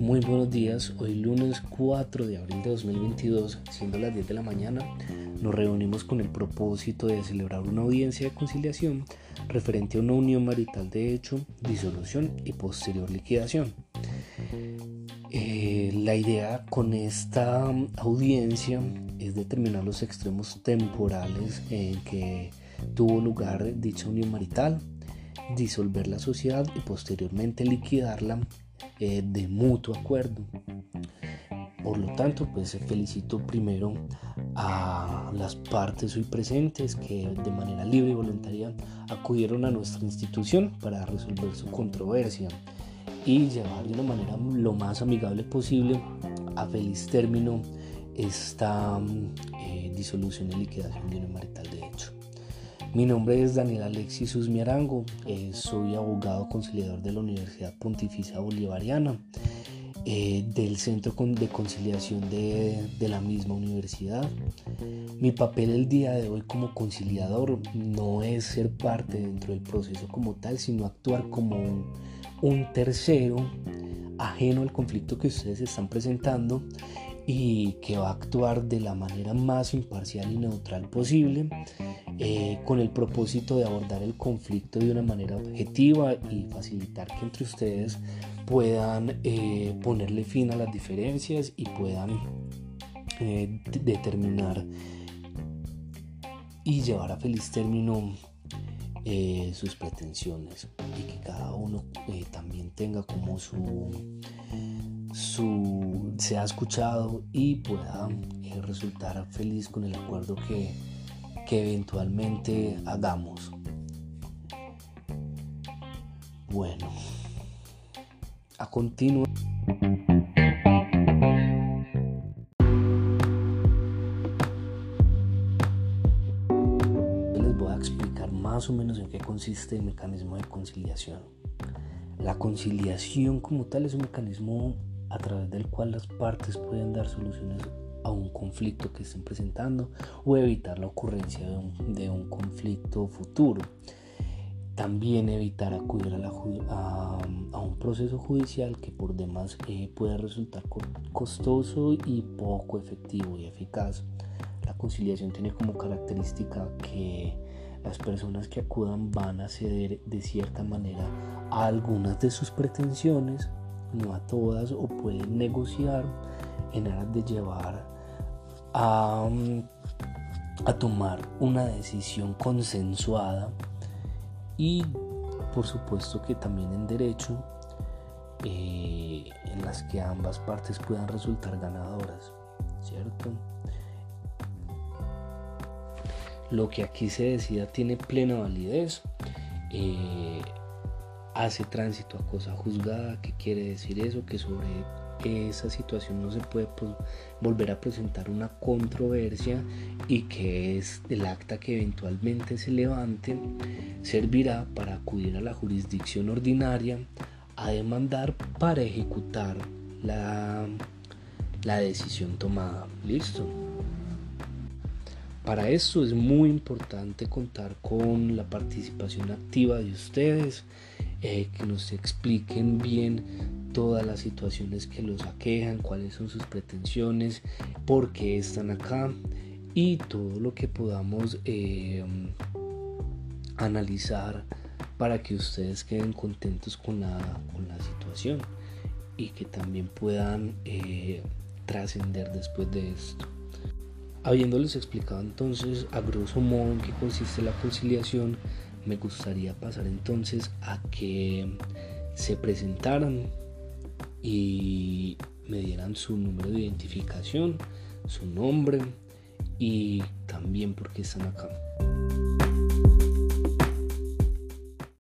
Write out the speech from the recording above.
Muy buenos días, hoy lunes 4 de abril de 2022, siendo las 10 de la mañana, nos reunimos con el propósito de celebrar una audiencia de conciliación referente a una unión marital de hecho, disolución y posterior liquidación. Eh, la idea con esta audiencia es determinar los extremos temporales en que tuvo lugar dicha unión marital, disolver la sociedad y posteriormente liquidarla eh, de mutuo acuerdo. Por lo tanto, pues felicito primero a las partes hoy presentes que de manera libre y voluntaria acudieron a nuestra institución para resolver su controversia y llevar de una manera lo más amigable posible a feliz término esta eh, disolución y liquidación de una marital. Mi nombre es Daniel Alexis Usmiarango, eh, soy abogado conciliador de la Universidad Pontificia Bolivariana, eh, del Centro de Conciliación de, de, la misma universidad. Mi papel el día de hoy como conciliador no es ser parte dentro del proceso como tal, sino actuar como un, un tercero ajeno al conflicto que ustedes están presentando y que va a actuar de la manera más imparcial y neutral posible eh, con el propósito de abordar el conflicto de una manera objetiva y facilitar que entre ustedes puedan eh, ponerle fin a las diferencias y puedan eh, determinar y llevar a feliz término sus pretensiones y que cada uno también tenga como su su, ha escuchado y pueda eh, resultar feliz con el acuerdo que, que eventualmente hagamos. Bueno, a continuación. Más o menos en qué consiste el mecanismo de conciliación. La conciliación como tal es un mecanismo a través del cual las partes pueden dar soluciones a un conflicto que estén presentando o evitar la ocurrencia de un, conflicto futuro. También evitar acudir a, un proceso judicial que por demás eh, puede resultar costoso y poco efectivo y eficaz. La conciliación tiene como característica que las personas que acudan van a ceder de cierta manera a algunas de sus pretensiones no a todas, o pueden negociar en aras de llevar a, a tomar una decisión consensuada y por supuesto que también en derecho eh, en las que ambas partes puedan resultar ganadoras, ¿cierto? Lo que aquí se decida tiene plena validez. Eh, hace tránsito a cosa juzgada, ¿qué quiere decir eso? Que sobre esa situación no se puede pues, volver a presentar una controversia y que es el acta que eventualmente se levante servirá para acudir a la jurisdicción ordinaria a demandar para ejecutar la, la decisión tomada. Listo. Para eso es muy importante contar con la participación activa de ustedes eh, que nos expliquen bien todas las situaciones que los aquejan, cuáles son sus pretensiones, por qué están acá y todo lo que podamos eh, analizar para que ustedes queden contentos con la, con la situación y que también puedan eh, trascender después de esto. Habiéndoles explicado entonces a grosso modo en qué consiste la conciliación, me gustaría pasar entonces a que se presentaran y me dieran su número de identificación, su nombre y también por qué están acá.